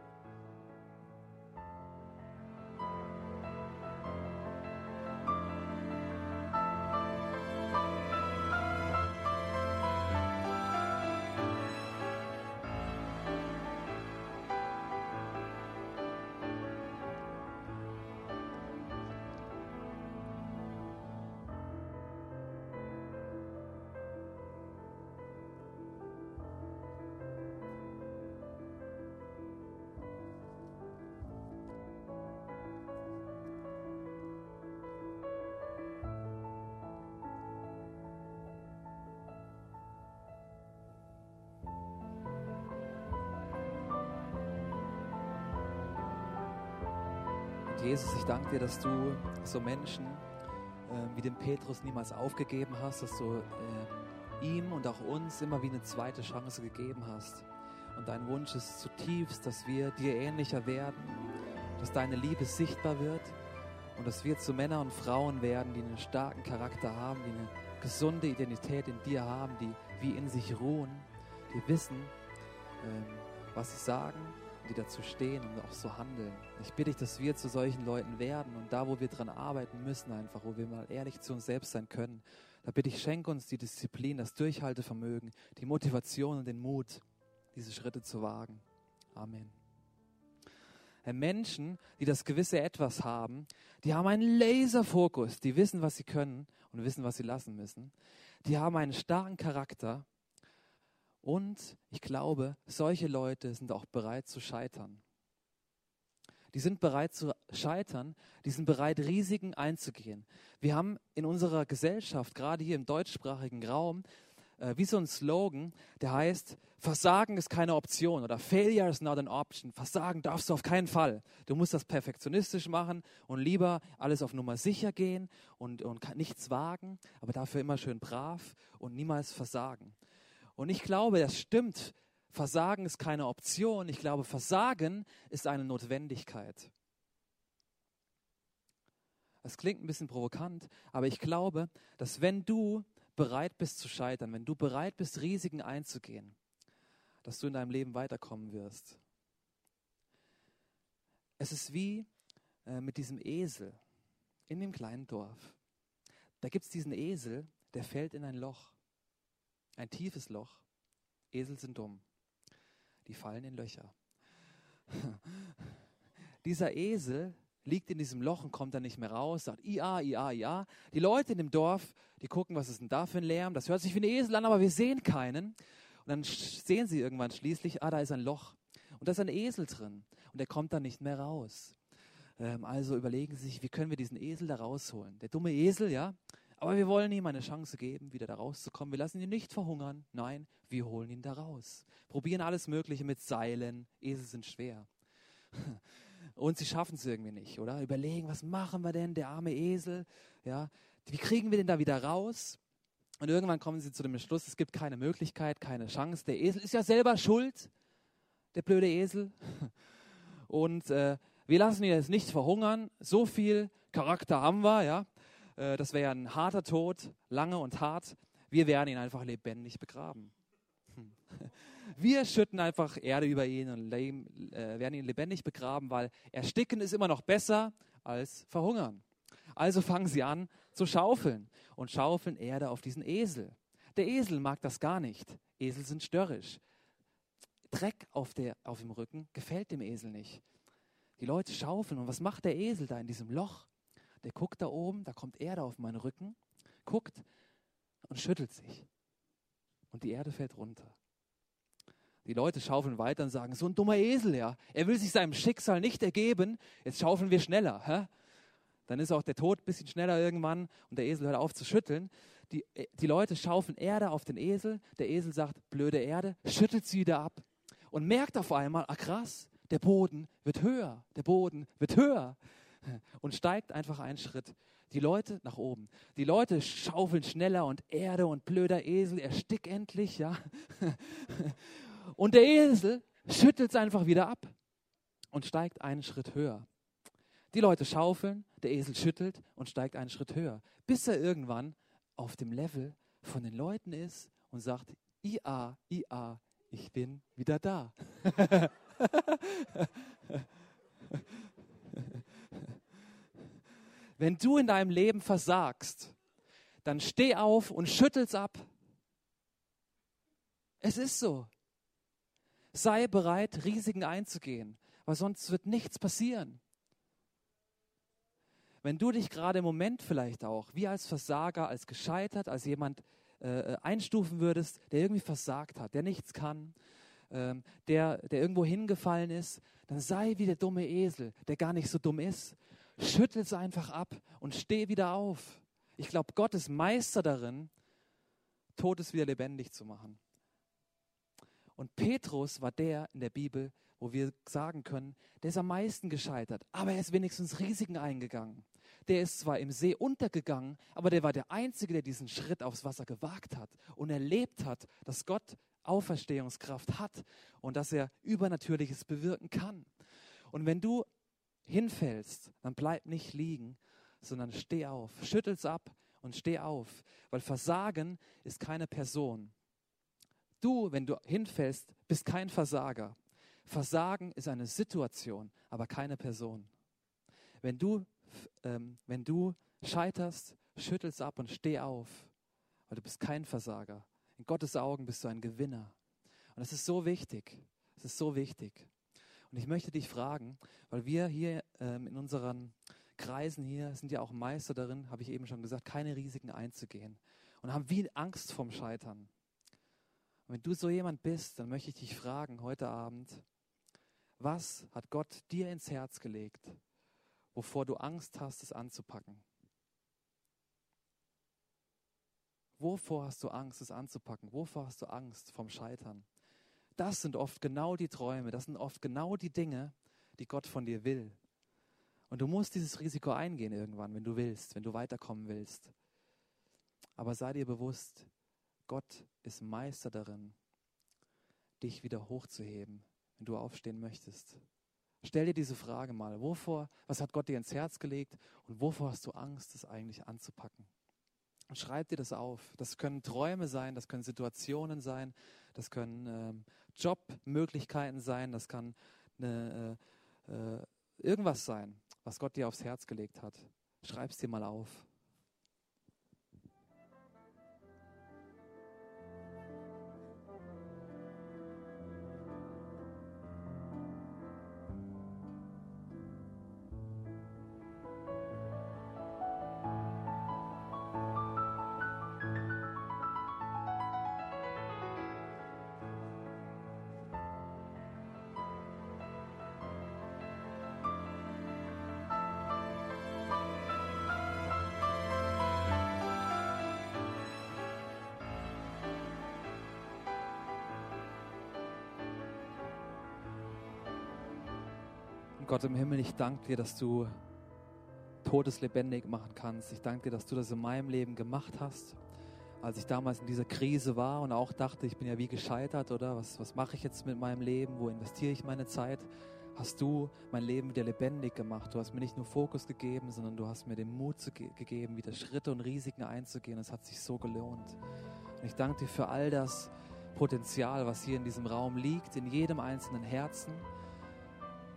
Jesus, ich danke dir, dass du so Menschen äh, wie den Petrus niemals aufgegeben hast, dass du äh, ihm und auch uns immer wie eine zweite Chance gegeben hast. Und dein Wunsch ist zutiefst, dass wir dir ähnlicher werden, dass deine Liebe sichtbar wird und dass wir zu Männern und Frauen werden, die einen starken Charakter haben, die eine gesunde Identität in dir haben, die wie in sich ruhen, die wissen, ähm, was sie sagen die dazu stehen und auch so handeln. Ich bitte dich, dass wir zu solchen Leuten werden und da, wo wir dran arbeiten müssen, einfach, wo wir mal ehrlich zu uns selbst sein können, da bitte ich, schenke uns die Disziplin, das Durchhaltevermögen, die Motivation und den Mut, diese Schritte zu wagen. Amen. Menschen, die das gewisse Etwas haben, die haben einen Laserfokus, die wissen, was sie können und wissen, was sie lassen müssen. Die haben einen starken Charakter und ich glaube, solche Leute sind auch bereit zu scheitern. Die sind bereit zu scheitern, die sind bereit, Risiken einzugehen. Wir haben in unserer Gesellschaft, gerade hier im deutschsprachigen Raum, äh, wie so ein Slogan, der heißt, Versagen ist keine Option oder Failure is not an option. Versagen darfst du auf keinen Fall. Du musst das perfektionistisch machen und lieber alles auf Nummer sicher gehen und, und nichts wagen, aber dafür immer schön brav und niemals versagen. Und ich glaube, das stimmt. Versagen ist keine Option. Ich glaube, Versagen ist eine Notwendigkeit. Es klingt ein bisschen provokant, aber ich glaube, dass wenn du bereit bist zu scheitern, wenn du bereit bist, Risiken einzugehen, dass du in deinem Leben weiterkommen wirst. Es ist wie äh, mit diesem Esel in dem kleinen Dorf. Da gibt es diesen Esel, der fällt in ein Loch, ein tiefes Loch. Esel sind dumm, die fallen in Löcher. Dieser Esel liegt in diesem Loch und kommt dann nicht mehr raus, sagt IA, IA, IA. Die Leute in dem Dorf, die gucken, was ist denn da für ein Lärm? Das hört sich wie ein Esel an, aber wir sehen keinen. Und dann sehen sie irgendwann schließlich, ah, da ist ein Loch. Und da ist ein Esel drin. Und der kommt dann nicht mehr raus. Ähm, also überlegen sie sich, wie können wir diesen Esel da rausholen? Der dumme Esel, ja? Aber wir wollen ihm eine Chance geben, wieder da rauszukommen. Wir lassen ihn nicht verhungern. Nein, wir holen ihn da raus. Probieren alles Mögliche mit Seilen. Esel sind schwer. und sie schaffen es irgendwie nicht, oder? Überlegen, was machen wir denn, der arme Esel, ja? Wie kriegen wir den da wieder raus? Und irgendwann kommen sie zu dem Entschluss, es gibt keine Möglichkeit, keine Chance. Der Esel ist ja selber schuld, der blöde Esel. Und äh, wir lassen ihn jetzt nicht verhungern. So viel Charakter haben wir, ja. Äh, das wäre ja ein harter Tod, lange und hart. Wir werden ihn einfach lebendig begraben. Wir schütten einfach Erde über ihn und äh, werden ihn lebendig begraben, weil ersticken ist immer noch besser als verhungern. Also fangen sie an zu schaufeln und schaufeln Erde auf diesen Esel. Der Esel mag das gar nicht. Esel sind störrisch. Dreck auf, der, auf dem Rücken gefällt dem Esel nicht. Die Leute schaufeln und was macht der Esel da in diesem Loch? Der guckt da oben, da kommt Erde auf meinen Rücken, guckt und schüttelt sich. Und die Erde fällt runter. Die Leute schaufeln weiter und sagen, so ein dummer Esel, ja. Er will sich seinem Schicksal nicht ergeben. Jetzt schaufeln wir schneller. Hä? Dann ist auch der Tod ein bisschen schneller irgendwann und der Esel hört auf zu schütteln. Die, äh, die Leute schaufeln Erde auf den Esel. Der Esel sagt, blöde Erde, schüttelt sie wieder ab. Und merkt auf einmal, ah krass, der Boden wird höher. Der Boden wird höher. Und steigt einfach einen Schritt. Die Leute nach oben. Die Leute schaufeln schneller und Erde und blöder Esel, erstick endlich, ja. Und der Esel schüttelt es einfach wieder ab und steigt einen Schritt höher. Die Leute schaufeln, der Esel schüttelt und steigt einen Schritt höher, bis er irgendwann auf dem Level von den Leuten ist und sagt, IA, IA, ich bin wieder da. Wenn du in deinem Leben versagst, dann steh auf und schüttel's ab. Es ist so. Sei bereit, Risiken einzugehen, weil sonst wird nichts passieren. Wenn du dich gerade im Moment vielleicht auch wie als Versager, als gescheitert, als jemand äh, einstufen würdest, der irgendwie versagt hat, der nichts kann, ähm, der, der irgendwo hingefallen ist, dann sei wie der dumme Esel, der gar nicht so dumm ist. Schüttel es einfach ab und steh wieder auf. Ich glaube, Gott ist Meister darin, Todes wieder lebendig zu machen. Und Petrus war der in der Bibel, wo wir sagen können, der ist am meisten gescheitert, aber er ist wenigstens Risiken eingegangen. Der ist zwar im See untergegangen, aber der war der Einzige, der diesen Schritt aufs Wasser gewagt hat und erlebt hat, dass Gott Auferstehungskraft hat und dass er Übernatürliches bewirken kann. Und wenn du hinfällst, dann bleib nicht liegen, sondern steh auf, schüttel's ab und steh auf, weil Versagen ist keine Person. Du, wenn du hinfällst, bist kein Versager. Versagen ist eine Situation, aber keine Person. Wenn du, ähm, wenn du scheiterst, schüttelst ab und steh auf weil du bist kein Versager. In Gottes Augen bist du ein Gewinner. Und das ist so wichtig. Es ist so wichtig. Und ich möchte dich fragen, weil wir hier ähm, in unseren Kreisen hier sind ja auch Meister darin, habe ich eben schon gesagt, keine Risiken einzugehen und haben wie Angst vorm Scheitern. Und wenn du so jemand bist, dann möchte ich dich fragen heute Abend, was hat Gott dir ins Herz gelegt, wovor du Angst hast, es anzupacken? Wovor hast du Angst, es anzupacken? Wovor hast du Angst vom Scheitern? Das sind oft genau die Träume, das sind oft genau die Dinge, die Gott von dir will. Und du musst dieses Risiko eingehen irgendwann, wenn du willst, wenn du weiterkommen willst. Aber sei dir bewusst, Gott ist Meister darin, dich wieder hochzuheben, wenn du aufstehen möchtest. Stell dir diese Frage mal, wovor, was hat Gott dir ins Herz gelegt und wovor hast du Angst, es eigentlich anzupacken? Und schreib dir das auf. Das können Träume sein, das können Situationen sein, das können ähm, Jobmöglichkeiten sein, das kann eine, äh, äh, irgendwas sein was Gott dir aufs Herz gelegt hat. Schreib es dir mal auf. Gott im Himmel, ich danke dir, dass du Todes lebendig machen kannst. Ich danke dir, dass du das in meinem Leben gemacht hast. Als ich damals in dieser Krise war und auch dachte, ich bin ja wie gescheitert, oder? Was, was mache ich jetzt mit meinem Leben? Wo investiere ich meine Zeit? Hast du mein Leben wieder lebendig gemacht. Du hast mir nicht nur Fokus gegeben, sondern du hast mir den Mut zu, gegeben, wieder Schritte und Risiken einzugehen. Es hat sich so gelohnt. Und ich danke dir für all das Potenzial, was hier in diesem Raum liegt, in jedem einzelnen Herzen.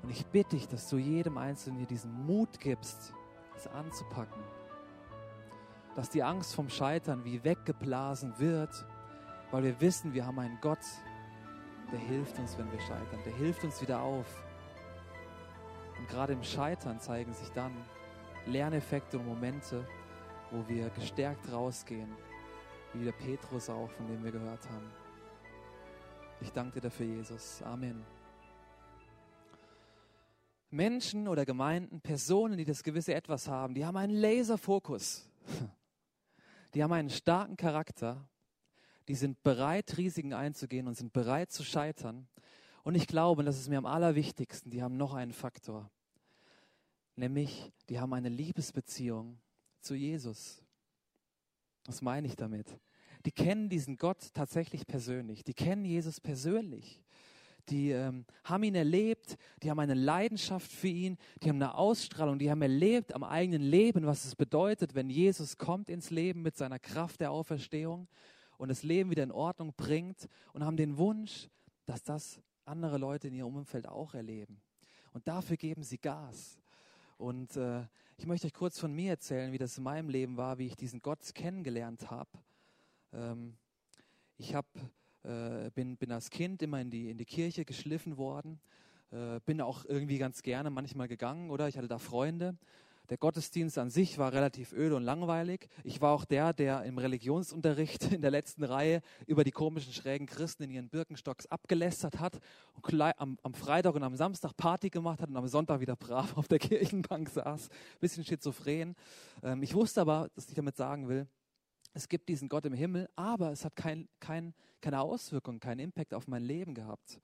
Und ich bitte dich, dass du jedem Einzelnen hier diesen Mut gibst, es anzupacken. Dass die Angst vom Scheitern wie weggeblasen wird, weil wir wissen, wir haben einen Gott, der hilft uns, wenn wir scheitern. Der hilft uns wieder auf. Und gerade im Scheitern zeigen sich dann Lerneffekte und Momente, wo wir gestärkt rausgehen, wie der Petrus auch, von dem wir gehört haben. Ich danke dir dafür, Jesus. Amen. Menschen oder Gemeinden, Personen, die das gewisse Etwas haben, die haben einen Laserfokus. Die haben einen starken Charakter. Die sind bereit, Risiken einzugehen und sind bereit zu scheitern. Und ich glaube, und das ist mir am allerwichtigsten, die haben noch einen Faktor. Nämlich, die haben eine Liebesbeziehung zu Jesus. Was meine ich damit? Die kennen diesen Gott tatsächlich persönlich. Die kennen Jesus persönlich die ähm, haben ihn erlebt, die haben eine Leidenschaft für ihn, die haben eine Ausstrahlung, die haben erlebt am eigenen Leben, was es bedeutet, wenn Jesus kommt ins Leben mit seiner Kraft der Auferstehung und das Leben wieder in Ordnung bringt und haben den Wunsch, dass das andere Leute in ihrem Umfeld auch erleben. Und dafür geben sie Gas. Und äh, ich möchte euch kurz von mir erzählen, wie das in meinem Leben war, wie ich diesen Gott kennengelernt habe. Ähm, ich habe äh, bin, bin als Kind immer in die, in die Kirche geschliffen worden, äh, bin auch irgendwie ganz gerne manchmal gegangen, oder? Ich hatte da Freunde. Der Gottesdienst an sich war relativ öde und langweilig. Ich war auch der, der im Religionsunterricht in der letzten Reihe über die komischen schrägen Christen in ihren Birkenstocks abgelästert hat und am, am Freitag und am Samstag Party gemacht hat und am Sonntag wieder brav auf der Kirchenbank saß. Bisschen schizophren. Ähm, ich wusste aber, dass ich damit sagen will, es gibt diesen Gott im Himmel, aber es hat kein, kein, keine Auswirkung, keinen Impact auf mein Leben gehabt.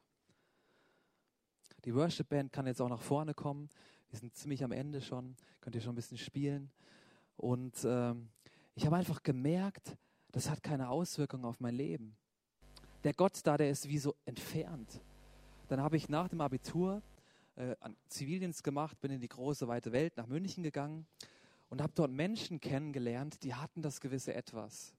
Die Worship Band kann jetzt auch nach vorne kommen. Wir sind ziemlich am Ende schon, könnt ihr schon ein bisschen spielen. Und ähm, ich habe einfach gemerkt, das hat keine Auswirkung auf mein Leben. Der Gott da, der ist wie so entfernt. Dann habe ich nach dem Abitur äh, Zivildienst gemacht, bin in die große weite Welt nach München gegangen und habe dort Menschen kennengelernt, die hatten das gewisse Etwas.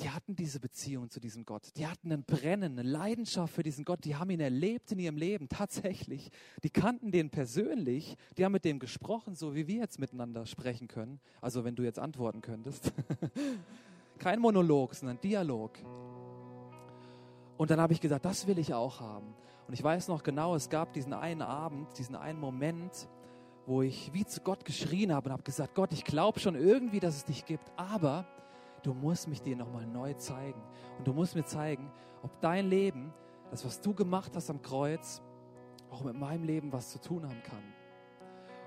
Die hatten diese Beziehung zu diesem Gott. Die hatten ein Brennen, eine Leidenschaft für diesen Gott. Die haben ihn erlebt in ihrem Leben, tatsächlich. Die kannten den persönlich. Die haben mit dem gesprochen, so wie wir jetzt miteinander sprechen können. Also wenn du jetzt antworten könntest. Kein Monolog, sondern Dialog. Und dann habe ich gesagt, das will ich auch haben. Und ich weiß noch genau, es gab diesen einen Abend, diesen einen Moment, wo ich wie zu Gott geschrien habe und habe gesagt, Gott, ich glaube schon irgendwie, dass es dich gibt, aber du musst mich dir nochmal neu zeigen. Und du musst mir zeigen, ob dein Leben, das, was du gemacht hast am Kreuz, auch mit meinem Leben was zu tun haben kann.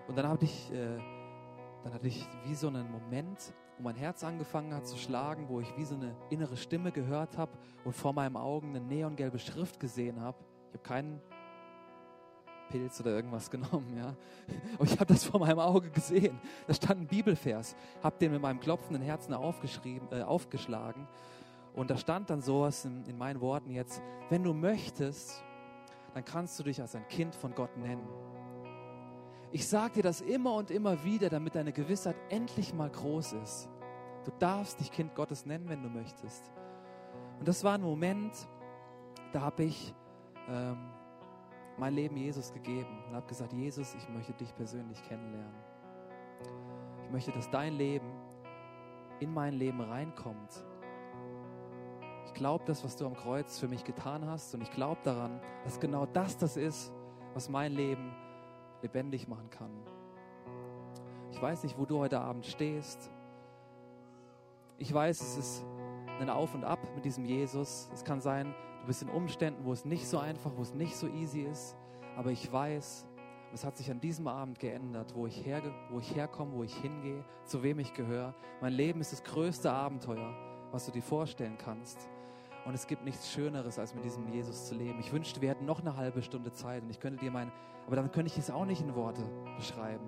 Und dann ich, äh, dann hatte ich wie so einen Moment, wo mein Herz angefangen hat zu schlagen, wo ich wie so eine innere Stimme gehört habe und vor meinen Augen eine neongelbe Schrift gesehen habe. Ich habe keinen Pilz oder irgendwas genommen, ja. Aber ich habe das vor meinem Auge gesehen. Da stand ein Bibelvers, habe den mit meinem klopfenden Herzen aufgeschrieben, äh, aufgeschlagen. Und da stand dann sowas in, in meinen Worten jetzt, wenn du möchtest, dann kannst du dich als ein Kind von Gott nennen. Ich sage dir das immer und immer wieder, damit deine Gewissheit endlich mal groß ist. Du darfst dich Kind Gottes nennen, wenn du möchtest. Und das war ein Moment, da habe ich ähm, mein Leben Jesus gegeben und habe gesagt, Jesus, ich möchte dich persönlich kennenlernen. Ich möchte, dass dein Leben in mein Leben reinkommt. Ich glaube das, was du am Kreuz für mich getan hast und ich glaube daran, dass genau das das ist, was mein Leben lebendig machen kann. Ich weiß nicht, wo du heute Abend stehst. Ich weiß, es ist ein Auf und Ab mit diesem Jesus. Es kann sein, du bist in Umständen, wo es nicht so einfach, wo es nicht so easy ist. Aber ich weiß, es hat sich an diesem Abend geändert, wo ich, her, wo ich herkomme, wo ich hingehe, zu wem ich gehöre. Mein Leben ist das größte Abenteuer, was du dir vorstellen kannst. Und es gibt nichts Schöneres, als mit diesem Jesus zu leben. Ich wünschte, wir hätten noch eine halbe Stunde Zeit und ich könnte dir mein, aber dann könnte ich es auch nicht in Worte beschreiben.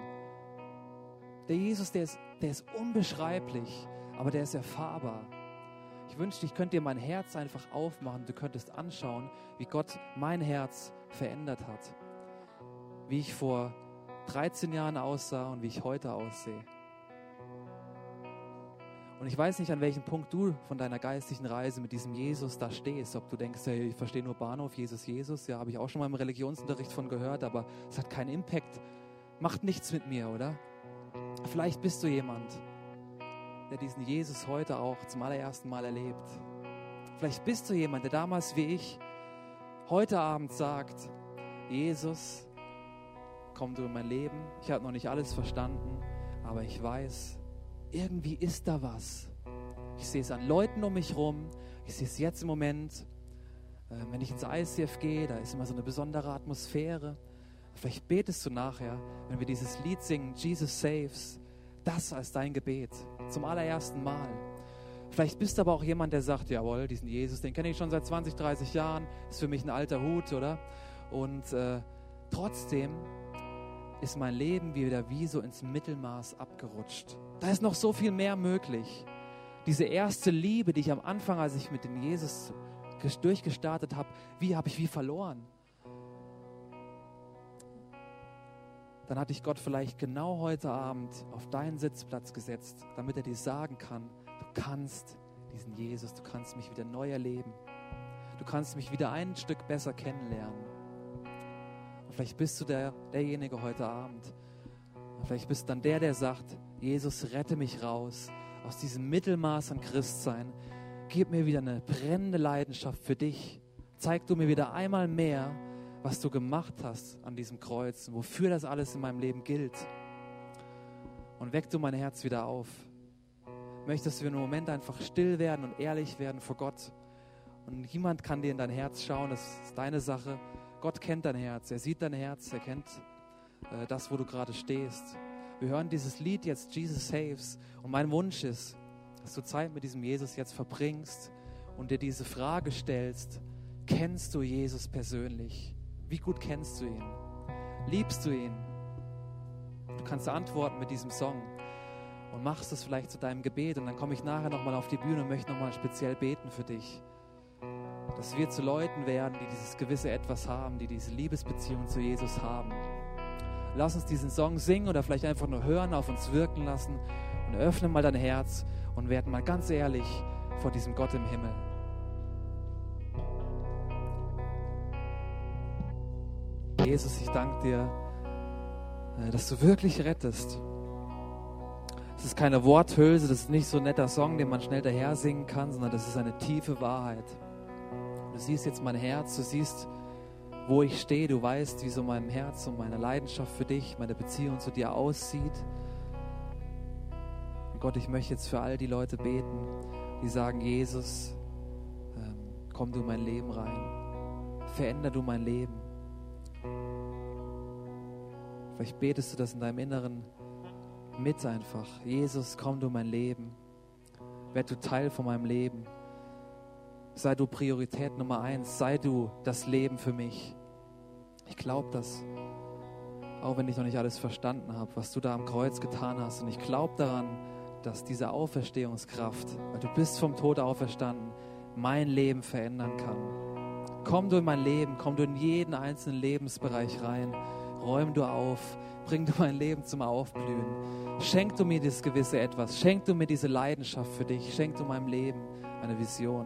Der Jesus, der ist, der ist unbeschreiblich, aber der ist erfahrbar. Ich wünschte, ich könnte dir mein Herz einfach aufmachen. Du könntest anschauen, wie Gott mein Herz verändert hat. Wie ich vor 13 Jahren aussah und wie ich heute aussehe. Und ich weiß nicht, an welchem Punkt du von deiner geistlichen Reise mit diesem Jesus da stehst. Ob du denkst, hey, ich verstehe nur Bahnhof, Jesus, Jesus. Ja, habe ich auch schon mal im Religionsunterricht von gehört, aber es hat keinen Impact. Macht nichts mit mir, oder? Vielleicht bist du jemand, der diesen Jesus heute auch zum allerersten Mal erlebt. Vielleicht bist du jemand, der damals wie ich heute Abend sagt, Jesus, komm du in mein Leben. Ich habe noch nicht alles verstanden, aber ich weiß, irgendwie ist da was. Ich sehe es an Leuten um mich rum. Ich sehe es jetzt im Moment. Äh, wenn ich ins ICF gehe, da ist immer so eine besondere Atmosphäre. Vielleicht betest du nachher, wenn wir dieses Lied singen, Jesus Saves, das als dein Gebet. Zum allerersten Mal. Vielleicht bist du aber auch jemand, der sagt, jawohl, diesen Jesus, den kenne ich schon seit 20, 30 Jahren, ist für mich ein alter Hut, oder? Und äh, trotzdem ist mein Leben wieder wie so ins Mittelmaß abgerutscht. Da ist noch so viel mehr möglich. Diese erste Liebe, die ich am Anfang, als ich mit dem Jesus durchgestartet habe, wie habe ich wie verloren? Dann hatte ich Gott vielleicht genau heute Abend auf deinen Sitzplatz gesetzt, damit er dir sagen kann, du kannst diesen Jesus, du kannst mich wieder neu erleben. Du kannst mich wieder ein Stück besser kennenlernen. Und vielleicht bist du der, derjenige heute Abend. Und vielleicht bist du dann der, der sagt, Jesus, rette mich raus aus diesem Mittelmaß an Christsein. Gib mir wieder eine brennende Leidenschaft für dich. Zeig du mir wieder einmal mehr, was du gemacht hast an diesem Kreuz wofür das alles in meinem Leben gilt. Und weck du mein Herz wieder auf. Möchtest du in einem Moment einfach still werden und ehrlich werden vor Gott. Und niemand kann dir in dein Herz schauen, das ist deine Sache. Gott kennt dein Herz, er sieht dein Herz, er kennt äh, das, wo du gerade stehst. Wir hören dieses Lied jetzt, Jesus Saves. Und mein Wunsch ist, dass du Zeit mit diesem Jesus jetzt verbringst und dir diese Frage stellst, kennst du Jesus persönlich? Wie gut kennst du ihn? Liebst du ihn? Du kannst antworten mit diesem Song und machst es vielleicht zu deinem Gebet und dann komme ich nachher nochmal auf die Bühne und möchte nochmal speziell beten für dich dass wir zu Leuten werden, die dieses gewisse Etwas haben, die diese Liebesbeziehung zu Jesus haben. Lass uns diesen Song singen oder vielleicht einfach nur hören, auf uns wirken lassen und öffne mal dein Herz und werden mal ganz ehrlich vor diesem Gott im Himmel. Jesus, ich danke dir, äh, dass du wirklich rettest. Das ist keine Worthülse, das ist nicht so ein netter Song, den man schnell daher singen kann, sondern das ist eine tiefe Wahrheit. Du siehst jetzt mein Herz, du siehst, wo ich stehe, du weißt, wie so mein Herz und meine Leidenschaft für dich, meine Beziehung zu dir aussieht. Und Gott, ich möchte jetzt für all die Leute beten, die sagen, Jesus, ähm, komm du in mein Leben rein, veränder du mein Leben. Vielleicht betest du das in deinem Inneren mit einfach. Jesus, komm du in mein Leben. Werd du Teil von meinem Leben. Sei du Priorität Nummer eins. Sei du das Leben für mich. Ich glaube das. Auch wenn ich noch nicht alles verstanden habe, was du da am Kreuz getan hast. Und ich glaube daran, dass diese Auferstehungskraft, weil du bist vom Tod auferstanden, mein Leben verändern kann. Komm du in mein Leben, komm du in jeden einzelnen Lebensbereich rein. Räum du auf, bring du mein Leben zum Aufblühen. Schenk du mir dieses gewisse Etwas, schenk du mir diese Leidenschaft für dich, schenk du meinem Leben eine Vision.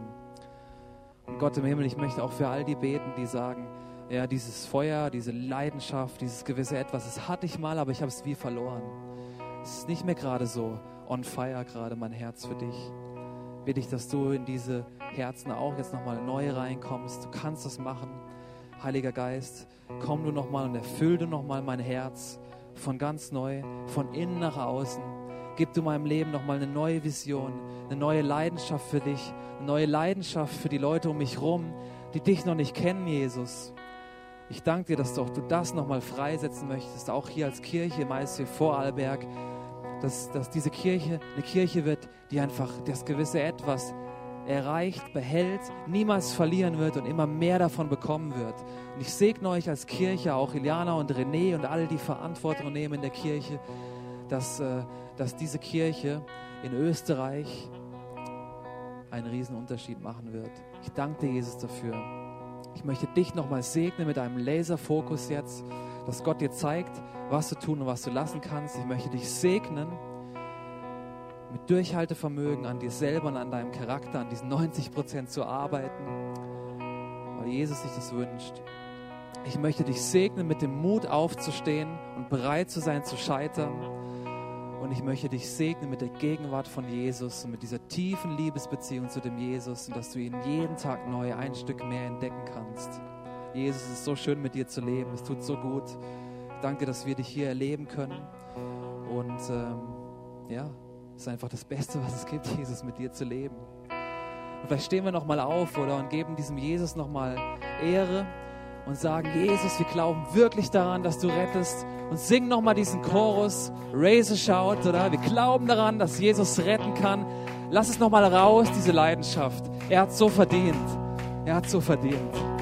Und Gott im Himmel, ich möchte auch für all die beten, die sagen, ja, dieses Feuer, diese Leidenschaft, dieses gewisse Etwas, das hatte ich mal, aber ich habe es wie verloren. Es ist nicht mehr gerade so on fire, gerade mein Herz für dich. Bitte ich, dass du in diese Herzen auch jetzt nochmal neu reinkommst. Du kannst das machen. Heiliger Geist, komm du nochmal und erfüll du nochmal mein Herz von ganz neu, von innen nach außen. Gib du meinem Leben nochmal eine neue Vision, eine neue Leidenschaft für dich, eine neue Leidenschaft für die Leute um mich herum, die dich noch nicht kennen, Jesus. Ich danke dir, dass du, du das nochmal freisetzen möchtest, auch hier als Kirche im ICF Vorarlberg, dass, dass diese Kirche eine Kirche wird, die einfach das gewisse Etwas erreicht, behält, niemals verlieren wird und immer mehr davon bekommen wird. Und ich segne euch als Kirche, auch Iliana und René und alle, die Verantwortung nehmen in der Kirche, dass, äh, dass diese Kirche in Österreich einen riesen Unterschied machen wird. Ich danke dir, Jesus, dafür. Ich möchte dich nochmal segnen mit einem Laserfokus jetzt, dass Gott dir zeigt, was du tun und was du lassen kannst. Ich möchte dich segnen mit Durchhaltevermögen an dir selber und an deinem Charakter, an diesen 90 Prozent zu arbeiten, weil Jesus sich das wünscht. Ich möchte dich segnen, mit dem Mut aufzustehen und bereit zu sein, zu scheitern. Und ich möchte dich segnen mit der Gegenwart von Jesus und mit dieser tiefen Liebesbeziehung zu dem Jesus und dass du ihn jeden Tag neu ein Stück mehr entdecken kannst. Jesus, es ist so schön mit dir zu leben. Es tut so gut. Danke, dass wir dich hier erleben können. Und ähm, ja, es ist einfach das Beste, was es gibt, Jesus, mit dir zu leben. Und vielleicht stehen wir nochmal auf oder und geben diesem Jesus nochmal Ehre und sagen, Jesus, wir glauben wirklich daran, dass du rettest. Und singen nochmal diesen Chorus, Raise a Shout, oder? Wir glauben daran, dass Jesus retten kann. Lass es nochmal raus, diese Leidenschaft. Er hat so verdient. Er hat so verdient.